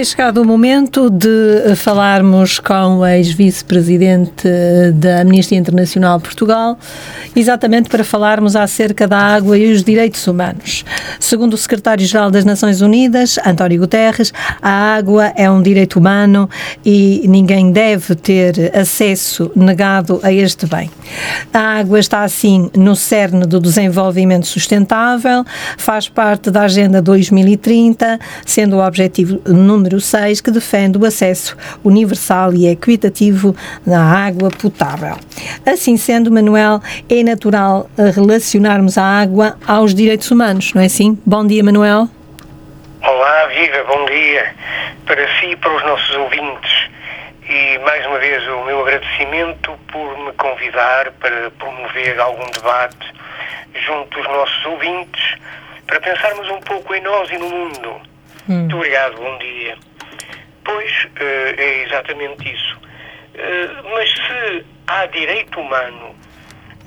É chegado o momento de falarmos com o ex-vice-presidente da Amnistia Internacional Portugal, exatamente para falarmos acerca da água e os direitos humanos. Segundo o secretário-geral das Nações Unidas, António Guterres, a água é um direito humano e ninguém deve ter acesso negado a este bem. A água está, assim, no cerne do desenvolvimento sustentável, faz parte da Agenda 2030, sendo o objetivo número número 6, que defende o acesso universal e equitativo à água potável. Assim sendo, Manuel, é natural relacionarmos a água aos direitos humanos, não é assim? Bom dia, Manuel. Olá, viva, bom dia para si e para os nossos ouvintes. E mais uma vez o meu agradecimento por me convidar para promover algum debate junto dos nossos ouvintes, para pensarmos um pouco em nós e no mundo. Hum. Muito obrigado, bom dia. Pois, uh, é exatamente isso. Uh, mas se há direito humano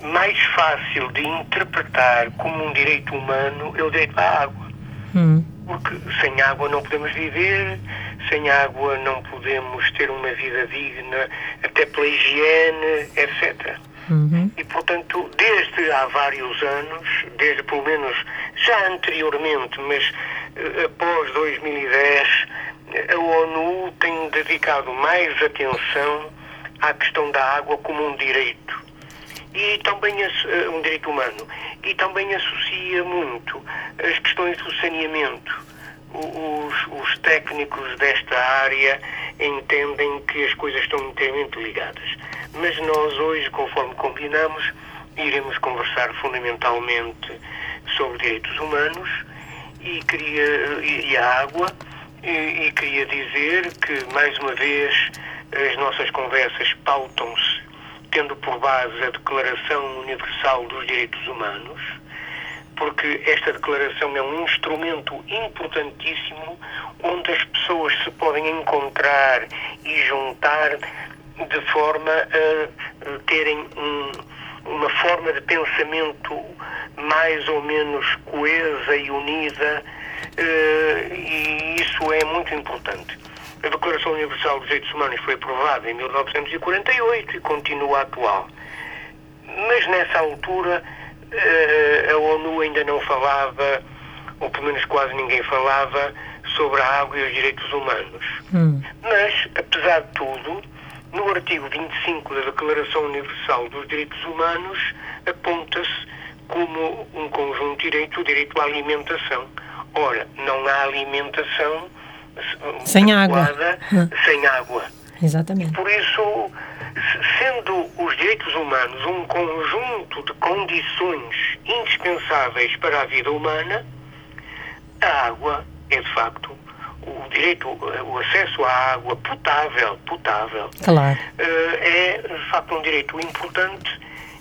mais fácil de interpretar como um direito humano, é o direito à água. Hum. Porque sem água não podemos viver, sem água não podemos ter uma vida digna, até pela higiene, etc. Uhum. E, portanto, desde há vários anos, desde pelo menos já anteriormente, mas uh, após 2010, a ONU tem dedicado mais atenção à questão da água como um direito e também uh, um direito humano e também associa muito as questões do saneamento. Os, os técnicos desta área entendem que as coisas estão inteiramente ligadas mas nós hoje, conforme combinamos, iremos conversar fundamentalmente sobre direitos humanos e, queria, e, e a água e, e, queria dizer que, mais uma vez, as nossas conversas pautam-se tendo por base a Declaração Universal dos Direitos Humanos, porque esta declaração é um instrumento importantíssimo onde as pessoas se podem encontrar e juntar de forma a terem um, uma forma de pensamento mais ou menos coesa e unida, uh, e isso é muito importante. A Declaração Universal dos Direitos Humanos foi aprovada em 1948 e continua atual. Mas nessa altura uh, a ONU ainda não falava, ou pelo menos quase ninguém falava, sobre a água e os direitos humanos. Hum. Mas, apesar de tudo, no artigo 25 da Declaração Universal dos Direitos Humanos, aponta-se como um conjunto de direitos o direito à alimentação. Ora, não há alimentação sem água. sem água. Exatamente. Por isso, sendo os direitos humanos um conjunto de condições indispensáveis para a vida humana, a água é de facto o direito, o acesso à água potável, potável, claro. Eh, é de facto um direito importante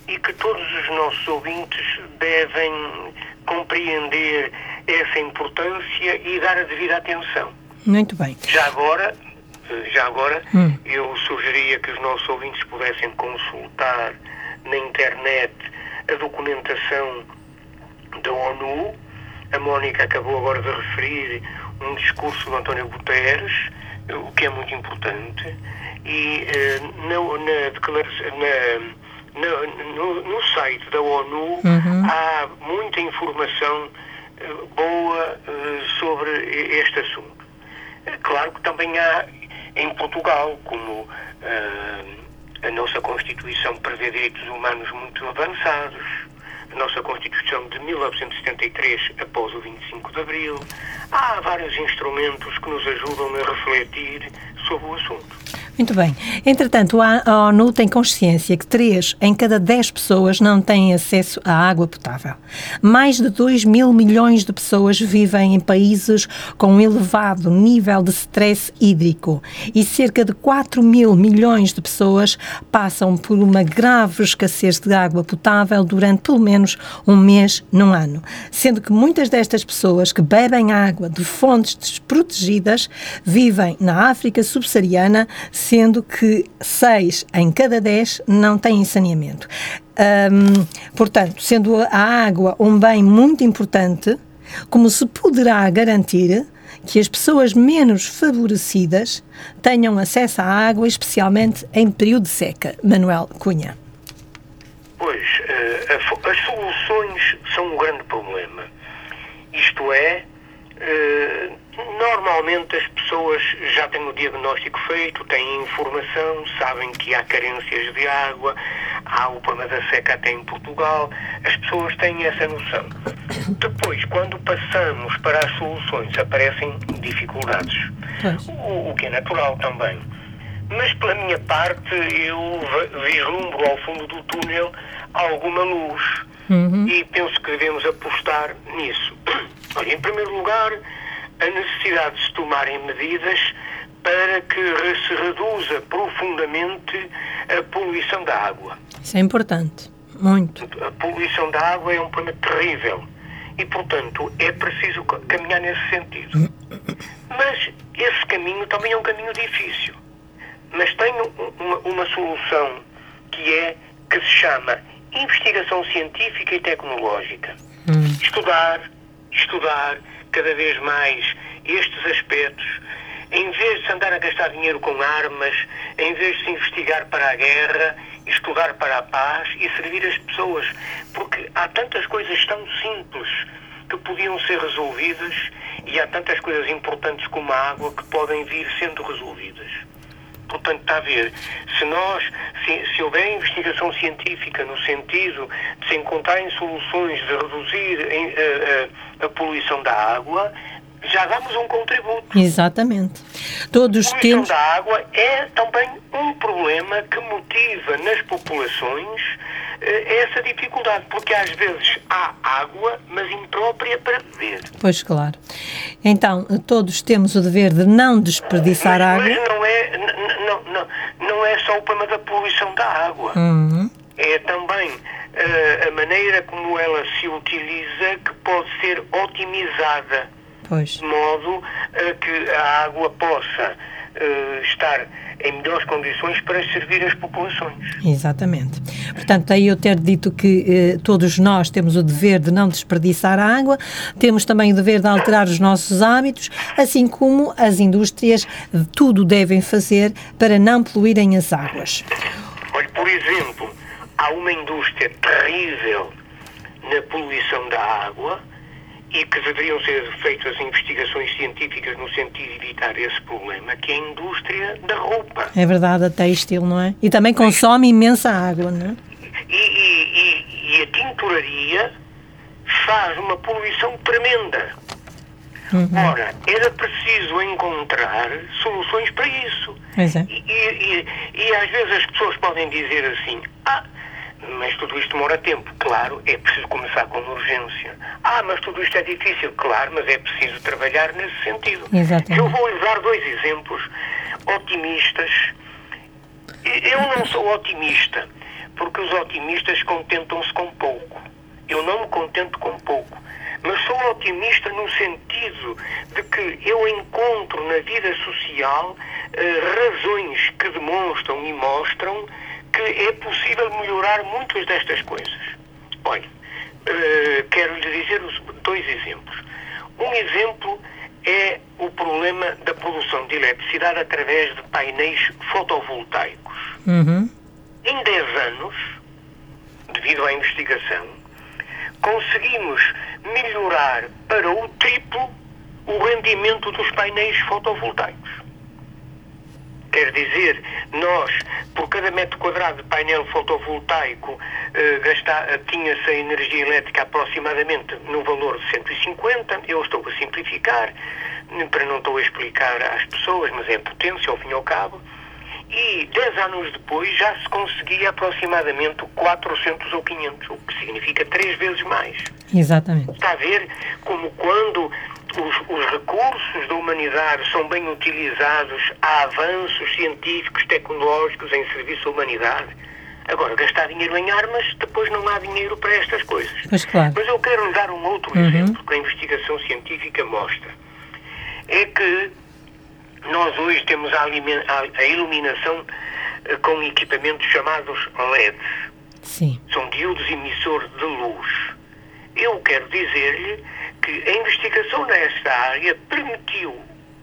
e que todos os nossos ouvintes devem compreender essa importância e dar a devida atenção. Muito bem. Já agora, já agora, hum. eu sugeria que os nossos ouvintes pudessem consultar na internet a documentação da ONU. A Mónica acabou agora de referir um discurso do António Guterres, o que é muito importante, e eh, na, na declaração, na, na, no, no, site da ONU uhum. há muita informação eh, boa eh, sobre este assunto. Claro que também há em Portugal, como a nossa Constituição prevê direitos humanos muito avançados, a nossa Constituição de 1973, após o 25 de Abril. Há vários instrumentos que nos ajudam a refletir sobre o assunto. Muito bem. Entretanto, a ONU tem consciência que 3 em cada 10 pessoas não têm acesso à água potável. Mais de 2 mil milhões de pessoas vivem em países com um elevado nível de stress hídrico e cerca de 4 mil milhões de pessoas passam por uma grave escassez de água potável durante pelo menos um mês num ano. Sendo que muitas destas pessoas que bebem água de fontes desprotegidas vivem na África subsaariana sendo que 6 em cada 10 não têm saneamento. Um, portanto, sendo a água um bem muito importante, como se poderá garantir que as pessoas menos favorecidas tenham acesso à água, especialmente em período de seca. Manuel Cunha. Pois, uh, as soluções são um grande problema. Isto é, uh, normalmente as pessoas já têm o diagnóstico feito, têm informação, sabem que há carências de água, há o problema da seca até em Portugal, as pessoas têm essa noção. Depois, quando passamos para as soluções, aparecem dificuldades, o, que é natural também. Mas, pela minha parte, eu vislumbro ao fundo do túnel alguma luz uhum. e penso que devemos apostar nisso. Olha, em primeiro lugar, a necessidade de se tomarem medidas para que se reduza profundamente a poluição da água. Isso é importante, muito. A poluição da água é um problema terrível e, portanto, é preciso caminhar nesse sentido. Mas esse caminho também é um caminho difícil. Mas tem uma, uma solução que é que se chama investigação científica e tecnológica. Hum. Estudar, estudar cada vez mais estes aspectos, em vez de se andar a gastar dinheiro com armas, em vez de se investigar para a guerra, estudar para a paz e servir as pessoas. Porque há tantas coisas tão simples que podiam ser resolvidas e há tantas coisas importantes como a água que podem vir sendo resolvidas. Portanto, está a ver, se nós, se, se houver investigação científica no sentido de se encontrarem soluções de reduzir eh, eh, a poluição da água, já damos um contributo. Exatamente. Todos a temos. da água é também um problema que motiva nas populações eh, essa dificuldade, porque às vezes há água, mas imprópria para beber. Pois claro. Então, todos temos o dever de não desperdiçar mas, água. Mas não é, não, não, não é só o problema da poluição da água. Uhum. É também uh, a maneira como ela se utiliza que pode ser otimizada Pois. de modo a que a água possa uh, estar em melhores condições para servir as populações. Exatamente. Portanto, aí eu ter dito que eh, todos nós temos o dever de não desperdiçar a água, temos também o dever de alterar os nossos hábitos, assim como as indústrias tudo devem fazer para não poluírem as águas. Olha, por exemplo, há uma indústria terrível na poluição da água e que deveriam ser feitas investigações científicas no sentido de evitar esse problema, que é a indústria da roupa. É verdade, a têxtil, não é? E também consome imensa água, não é? E, e, e a tinturaria faz uma poluição tremenda. Uhum. Ora, era preciso encontrar soluções para isso. É. E, e, e, às vezes as pessoas podem dizer assim: ah, mas tudo isto demora tempo. Claro, é preciso começar com urgência. Ah, mas tudo isto é difícil. Claro, mas é preciso trabalhar nesse sentido. Exatamente. Eu vou usar dois exemplos otimistas. Eu não sou otimista, porque os otimistas contentam-se com pouco. Eu não me contento com pouco. Mas sou otimista no sentido de que eu encontro na vida social eh, razões que demonstram e mostram que é possível melhorar muitas destas coisas. Olha, uh, quero lhe dizer dois exemplos. Um exemplo é o problema da produção de eletricidade através de painéis fotovoltaicos. Uhum. Em 10 anos, devido à investigação, conseguimos melhorar para o triplo o rendimento dos painéis fotovoltaicos. Quer dizer, nós, por cada metro quadrado de painel fotovoltaico, eh, eh, tinha-se a energia elétrica aproximadamente no valor de 150. Eu estou a simplificar, para não estou a explicar às pessoas, mas é potência, ao fim e ao cabo. E 10 anos depois já se conseguia aproximadamente 400 ou 500, o que significa três vezes mais. Exatamente. Está a ver como quando os, os, recursos da humanidade são bem utilizados, há avanços científicos, tecnológicos em serviço à humanidade. Agora, gastar dinheiro em armas, depois não há dinheiro para estas coisas. Mas, claro. Mas eu quero dar um outro uhum. exemplo que a investigação científica mostra. É que nós hoje temos a, a iluminação eh, com equipamentos chamados LEDs. Sim. São diodos emissores de luz. Eu quero dizer-lhe que a investigação nesta área permitiu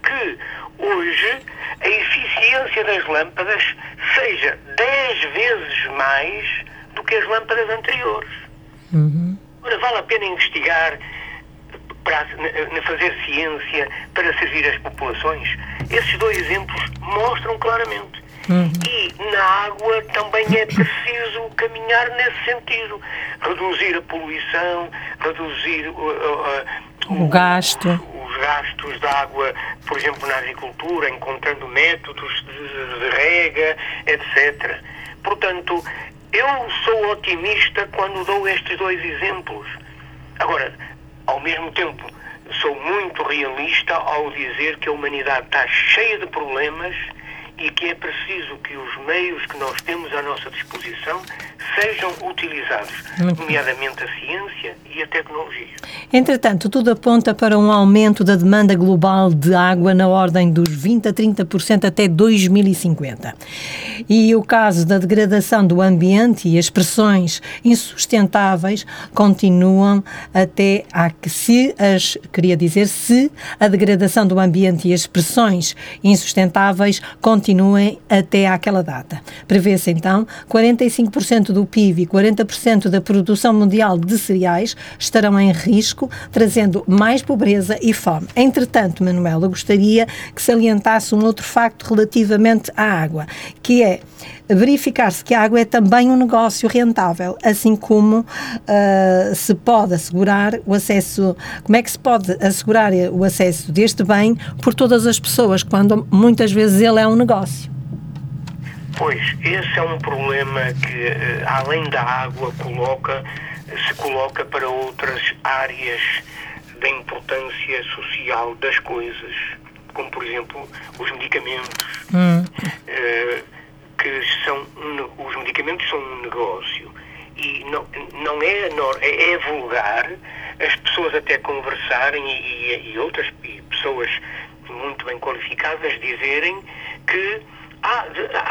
que hoje a eficiência das lâmpadas seja 10 vezes mais do que as lâmpadas anteriores. Uhum. Ora, vale a pena investigar para fazer ciência para servir as populações? Esses dois exemplos mostram claramente. Uhum. E na água também é preciso caminhar nesse sentido. Reduzir a poluição, reduzir uh, uh, uh, o gasto. Os gastos de água, por exemplo, na agricultura, encontrando métodos de, de rega, etc. Portanto, eu sou otimista quando dou estes dois exemplos. Agora, ao mesmo tempo, sou muito realista ao dizer que a humanidade está cheia de problemas e que é preciso que os meios que nós temos à nossa disposição sejam utilizados, nomeadamente a ciência e a tecnologia. Entretanto, tudo aponta para um aumento da demanda global de água na ordem dos 20 a 30% até 2050. E o caso da degradação do ambiente e as pressões insustentáveis continuam até a que se as, queria dizer, se a degradação do ambiente e as pressões insustentáveis continuem até àquela data. Prevê-se então 45% do PIB e 40% da produção mundial de cereais estarão em risco, trazendo mais pobreza e fome. Entretanto, Manuela, gostaria que salientasse um outro facto relativamente à água, que é verificar-se que a água é também um negócio rentável, assim como uh, se pode assegurar o acesso, como é que se pode assegurar o acesso deste bem por todas as pessoas, quando muitas vezes ele é um negócio. Pois, esse é um problema que, eh, além da água, coloca, se coloca para outras áreas da importância social das coisas, como, por exemplo, os medicamentos, hum. uh, que são um, os medicamentos são um negócio e não, não é, é, é vulgar as pessoas até conversarem e, e, e outras pessoas muito bem qualificadas dizerem que há,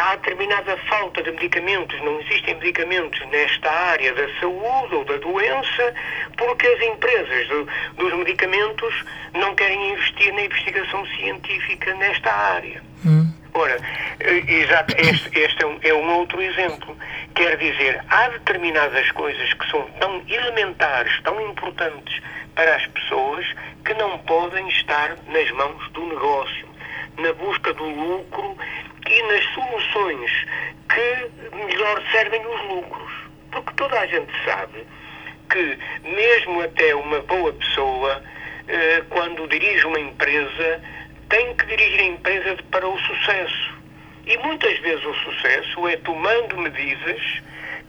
há determinada falta de medicamentos, não existem medicamentos nesta área da saúde ou da doença, porque as empresas do, dos medicamentos não querem investir na investigação científica nesta área. Hum. Ora, exato, este, este é, um, é um outro exemplo. Quer dizer, há determinadas coisas que são tão elementares, tão importantes para as pessoas, que não podem estar nas mãos do negócio, na busca do lucro e nas soluções que melhor servem os lucros. Porque toda a gente sabe que, mesmo até uma boa pessoa, eh, quando dirige uma empresa, tem que dirigir a empresa para o sucesso. E muitas vezes o sucesso é tomando medidas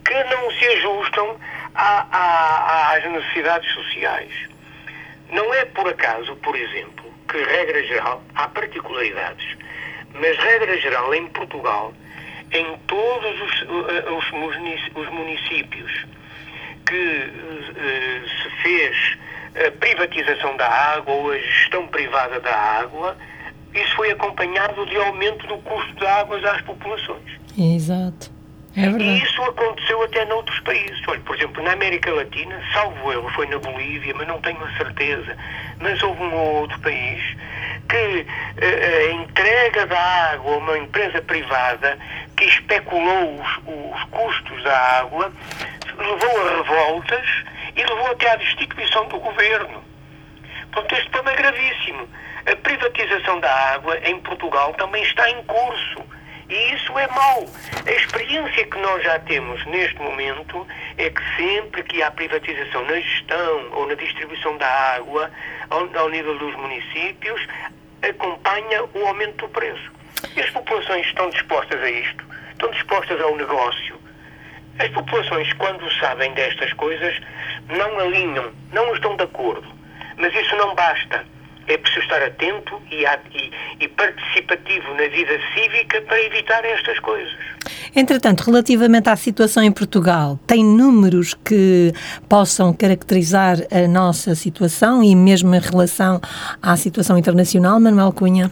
que não se ajustam às necessidades sociais. Não é por acaso, por exemplo, que, regra geral, há particularidades mas, regra geral, em Portugal, em todos os, eh, os, os municípios que uh, se fez a privatização da água ou a gestão privada da água, isso foi acompanhado de aumento do custo da água às populações. Exato. É. E isso aconteceu até noutros países. Olha, por exemplo, na América Latina, salvo eu, foi na Bolívia, mas não tenho a certeza, mas houve um ou outro país que uh, a entrega da água a uma empresa privada que especulou os, os custos da água levou a revoltas e levou até à destituição do governo. Portanto, este problema é gravíssimo. A privatização da água em Portugal também está em curso. E isso é mau. A experiência que nós já temos neste momento é que sempre que há privatização na gestão ou na distribuição da água ao, ao nível dos municípios, acompanha o aumento do preço. E as populações estão dispostas a isto, estão dispostas ao negócio. As populações, quando sabem destas coisas, não alinham, não estão de acordo. Mas isso não basta. É preciso estar atento e, e, e participativo na vida cívica para evitar estas coisas. Entretanto, relativamente à situação em Portugal, tem números que possam caracterizar a nossa situação e mesmo em relação à situação internacional, Manuel Cunha?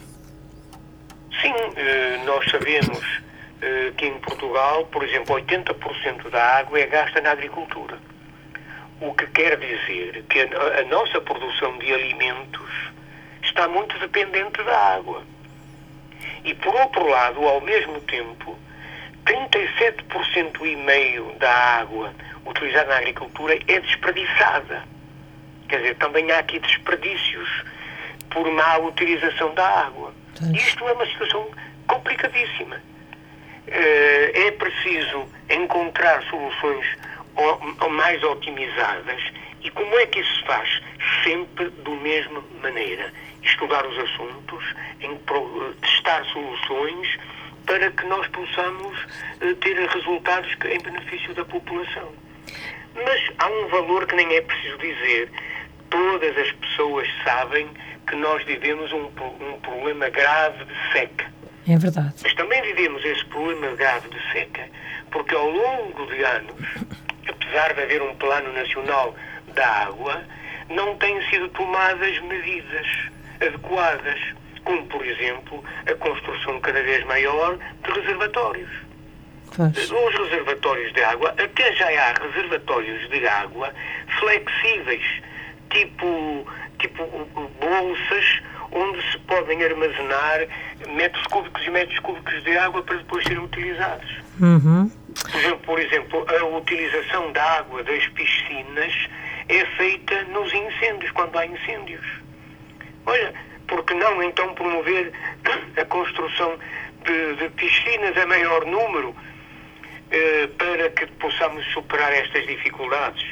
Sim, eh, nós sabemos eh, que em Portugal, por exemplo, 80% da água é gasta na agricultura. O que quer dizer que a, a nossa produção de alimentos está muito dependente da água. E por outro lado, ao mesmo tempo, 37% e meio da água utilizada na agricultura é desperdiçada. Quer dizer, também há aqui desperdícios por má utilização da água. Isto é uma situação complicadíssima. Eh, é preciso encontrar soluções mais otimizadas e como é que isso se faz? Sempre da mesma maneira. Estudar os assuntos, testar soluções para que nós possamos eh, ter resultados em benefício da população. Mas há um valor que nem é preciso dizer. Todas as pessoas sabem que nós vivemos um, um problema grave de seca. É verdade. Mas também vivemos esse problema grave de seca porque ao longo de anos, apesar de haver um plano nacional da água, não têm sido tomadas medidas adequadas, como por exemplo a construção cada vez maior de reservatórios. Pois. Os reservatórios de água, até já há reservatórios de água flexíveis, tipo, tipo bolsas onde se podem armazenar metros cúbicos e metros cúbicos de água para depois serem utilizados. Uhum. Por exemplo, por exemplo, a utilização da água das piscinas é feita nos incêndios, quando há incêndios. Olha, por que não então promover a construção de, de piscinas a maior número eh, para que possamos superar estas dificuldades?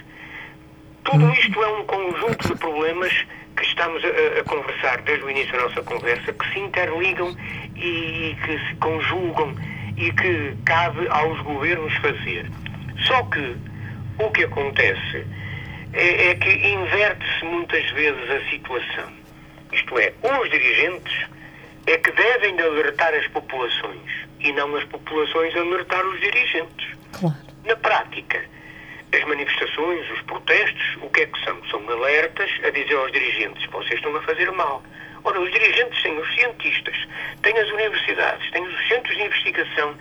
Tudo isto é um conjunto de problemas que estamos a, a, conversar desde o início da nossa conversa, que se interligam e que se conjugam e que cabe aos governos fazer. Só que o que acontece é, é que inverte-se muitas vezes a situação. Isto é, os dirigentes é que devem alertar as populações e não as populações alertar os dirigentes. Claro. Na prática, as manifestações, os protestos, o que é que são? São alertas a dizer aos dirigentes: vocês estão a fazer mal. Ora, os dirigentes têm os cientistas, têm as universidades, têm os centros de investigação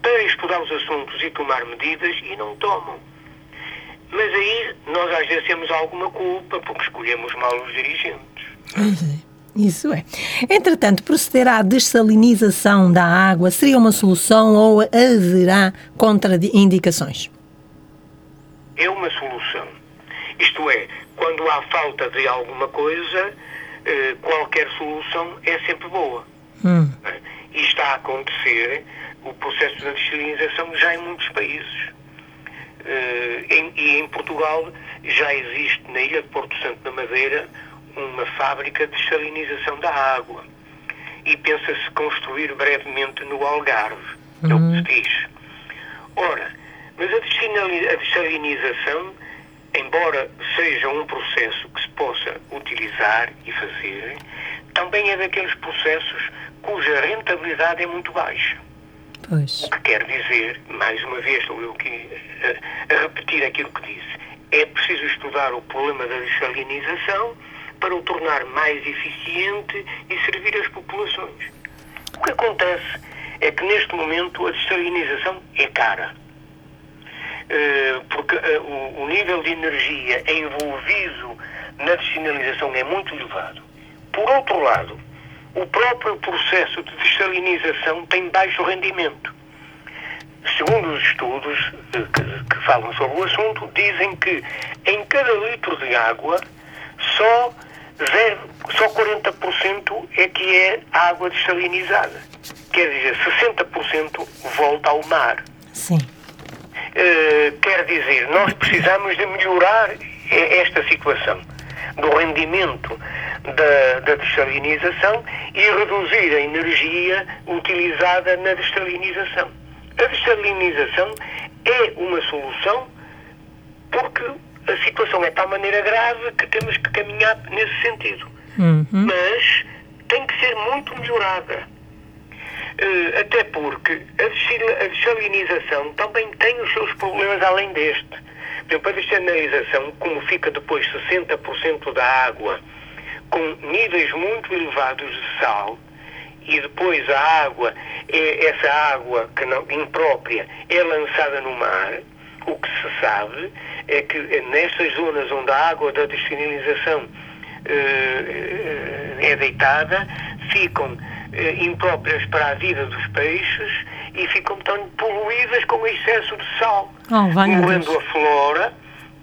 para estudar os assuntos e tomar medidas e não tomam. Mas aí nós às vezes temos alguma culpa porque escolhemos mal os dirigentes. Isso é. Entretanto, proceder à dessalinização da água seria uma solução ou haverá contraindicações? É uma solução. Isto é, quando há falta de alguma coisa, eh, qualquer solução é sempre boa. Hum. E está a acontecer o processo de dessalinização já em muitos países. Eh, e em Portugal já existe na Ilha de Porto Santo da Madeira uma fábrica de dessalinização da água. E pensa-se construir brevemente no Algarve, é o que se hum. diz. Ora, mas a dessalinização embora seja um processo que se possa utilizar e fazer, também é daqueles processos cuja rentabilidade é muito baixa. Pois. O que quer dizer, mais uma vez, estou eu aqui a, a repetir aquilo que disse, é preciso estudar o problema da desalinização para o tornar mais eficiente e servir as populações. O que acontece é que neste momento a desalinização é cara. Eh, porque eh, o nível de energia envolvido na dessinalização é muito elevado. Por outro lado, o próprio processo de dessalinização tem baixo rendimento. Segundo os estudos eh, que, que falam sobre o assunto, dizem que em cada litro de água só, zero, só 40% é que é água dessalinizada. Quer dizer, 60% volta ao mar. Sim. Eh, quer dizer, nós precisamos de melhorar esta situação do rendimento da, da dessalinização e reduzir a energia utilizada na dessalinização. A dessalinização é uma solução porque a situação é de tal maneira grave que temos que caminhar nesse sentido. Uhum. Mas tem que ser muito melhorada. Uh, até porque a desalinização também tem os seus problemas além deste. Por exemplo, a desalinização, como fica depois 60% da água com níveis muito elevados de sal, e depois a água, é, essa água que não, imprópria, é lançada no mar, o que se sabe é que nestas zonas onde a água da desfinalização eh, é deitada, ficam eh, impróprias para a vida dos peixes e ficam tão poluídas com excesso de sal, oh, morrendo a flora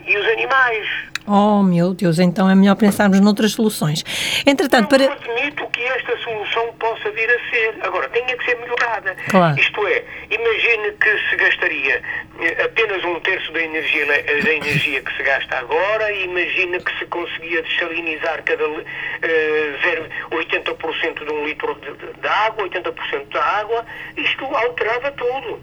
e os animais. Oh, meu Deus, então é melhor pensarmos noutras soluções. Entretanto, para... Não admito que esta solução possa vir a ser. Agora, tem que ser melhorada. Claro. Isto é, imagine que se gastaria eh, apenas um terço da energia, da energia que se gasta agora imagine que se conseguia desalinizar cada uh, 80% de um litro de, de água, 80% da água, isto alterava tudo.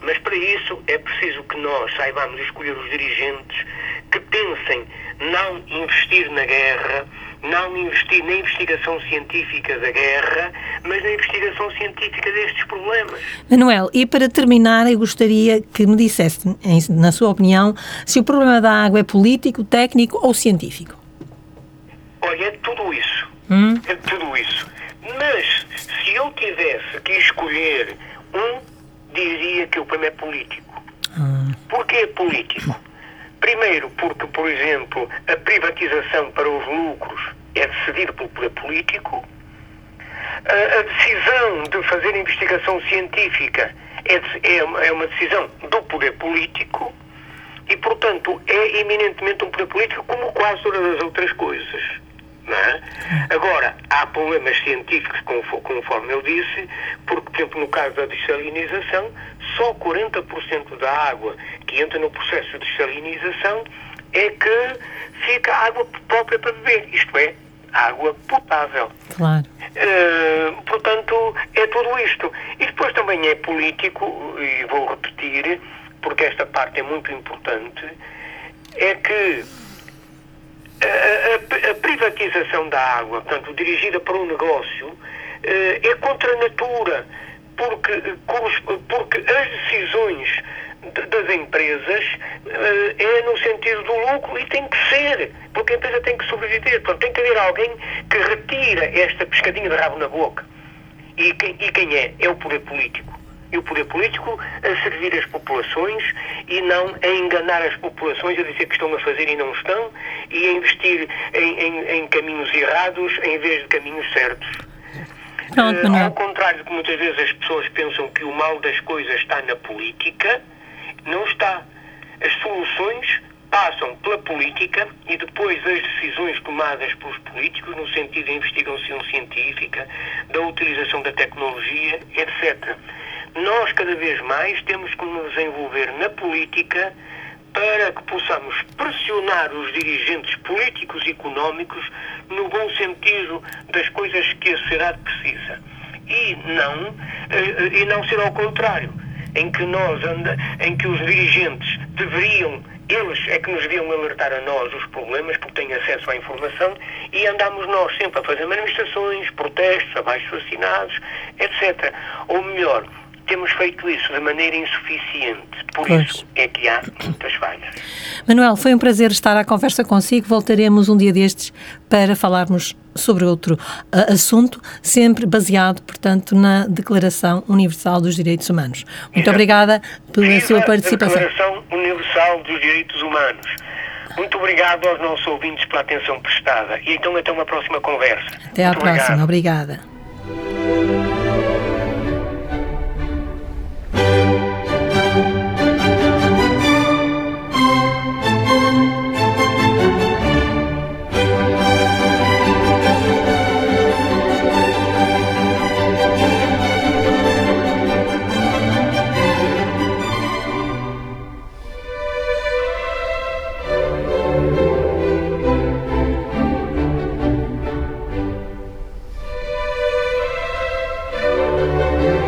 Mas para isso é preciso que nós saibamos escolher os dirigentes que pensem não investir na guerra, não investir na investigação científica da guerra, mas na investigação científica destes problemas. Manuel, e para terminar, eu gostaria que me dissesse, na sua opinião, se o problema da água é político, técnico ou científico. Olha, é tudo isso. Hum? É tudo isso. Mas se eu tivesse que escolher um, diria que o problema é político. Hum. Porquê é político? Primeiro, porque, por exemplo, a privatização para os lucros é decidir pelo poder político. A, a decisão de fazer investigação científica é, é, é uma decisão do poder político e, portanto, é eminentemente um poder político, como quase todas as outras coisas. É? Agora, há problemas científicos, conforme eu disse, porque, por exemplo, no caso da desalinização, só 40% da água que entra no processo de desalinização é que fica água própria para beber, isto é, água potável. Claro. Uh, portanto, é tudo isto. E depois também é político, e vou repetir, porque esta parte é muito importante, é que a, a, a privatização da água, portanto, dirigida para um negócio, uh, é contra a natura porque, porque as decisões das empresas uh, é no sentido do lucro e tem que ser, porque a empresa tem que sobreviver. Portanto, tem que haver alguém que retira esta pescadinha de rabo na boca. E quem, e quem é? É o poder político. E o poder político a servir as populações e não a enganar as populações, a dizer que estão a fazer e não estão, e a investir em, em, em caminhos errados em vez de caminhos certos. Pronto, uh, ao contrário do que muitas vezes as pessoas pensam que o mal das coisas está na política, não está. As soluções passam pela política e depois as decisões tomadas pelos políticos no sentido da investigação científica, da utilização da tecnologia, etc. Nós, cada vez mais, temos que nos envolver na política para que possamos pressionar os dirigentes políticos e económicos no bom sentido das coisas que a sociedade precisa. E não, eh, e não ser ao contrário, em que nós anda, em que os dirigentes deveriam eles é que nos deviam alertar a nós os problemas, porque têm acesso à informação, e andamos nós sempre a fazer manifestações, protestos, abaixo assinados, etc. Ou melhor, temos feito isso de maneira insuficiente. Por pois. isso é que há muitas falhas. Manuel, foi um prazer estar à conversa consigo. Voltaremos um dia destes para falarmos sobre outro uh, assunto, sempre baseado, portanto, na Declaração Universal dos Direitos Humanos. Muito Exato. obrigada pela Viva sua participação. Declaração Universal dos Direitos Humanos. Muito obrigado aos nossos ouvintes pela atenção prestada. E então até uma próxima conversa. Até à próxima. Obrigado. Obrigada.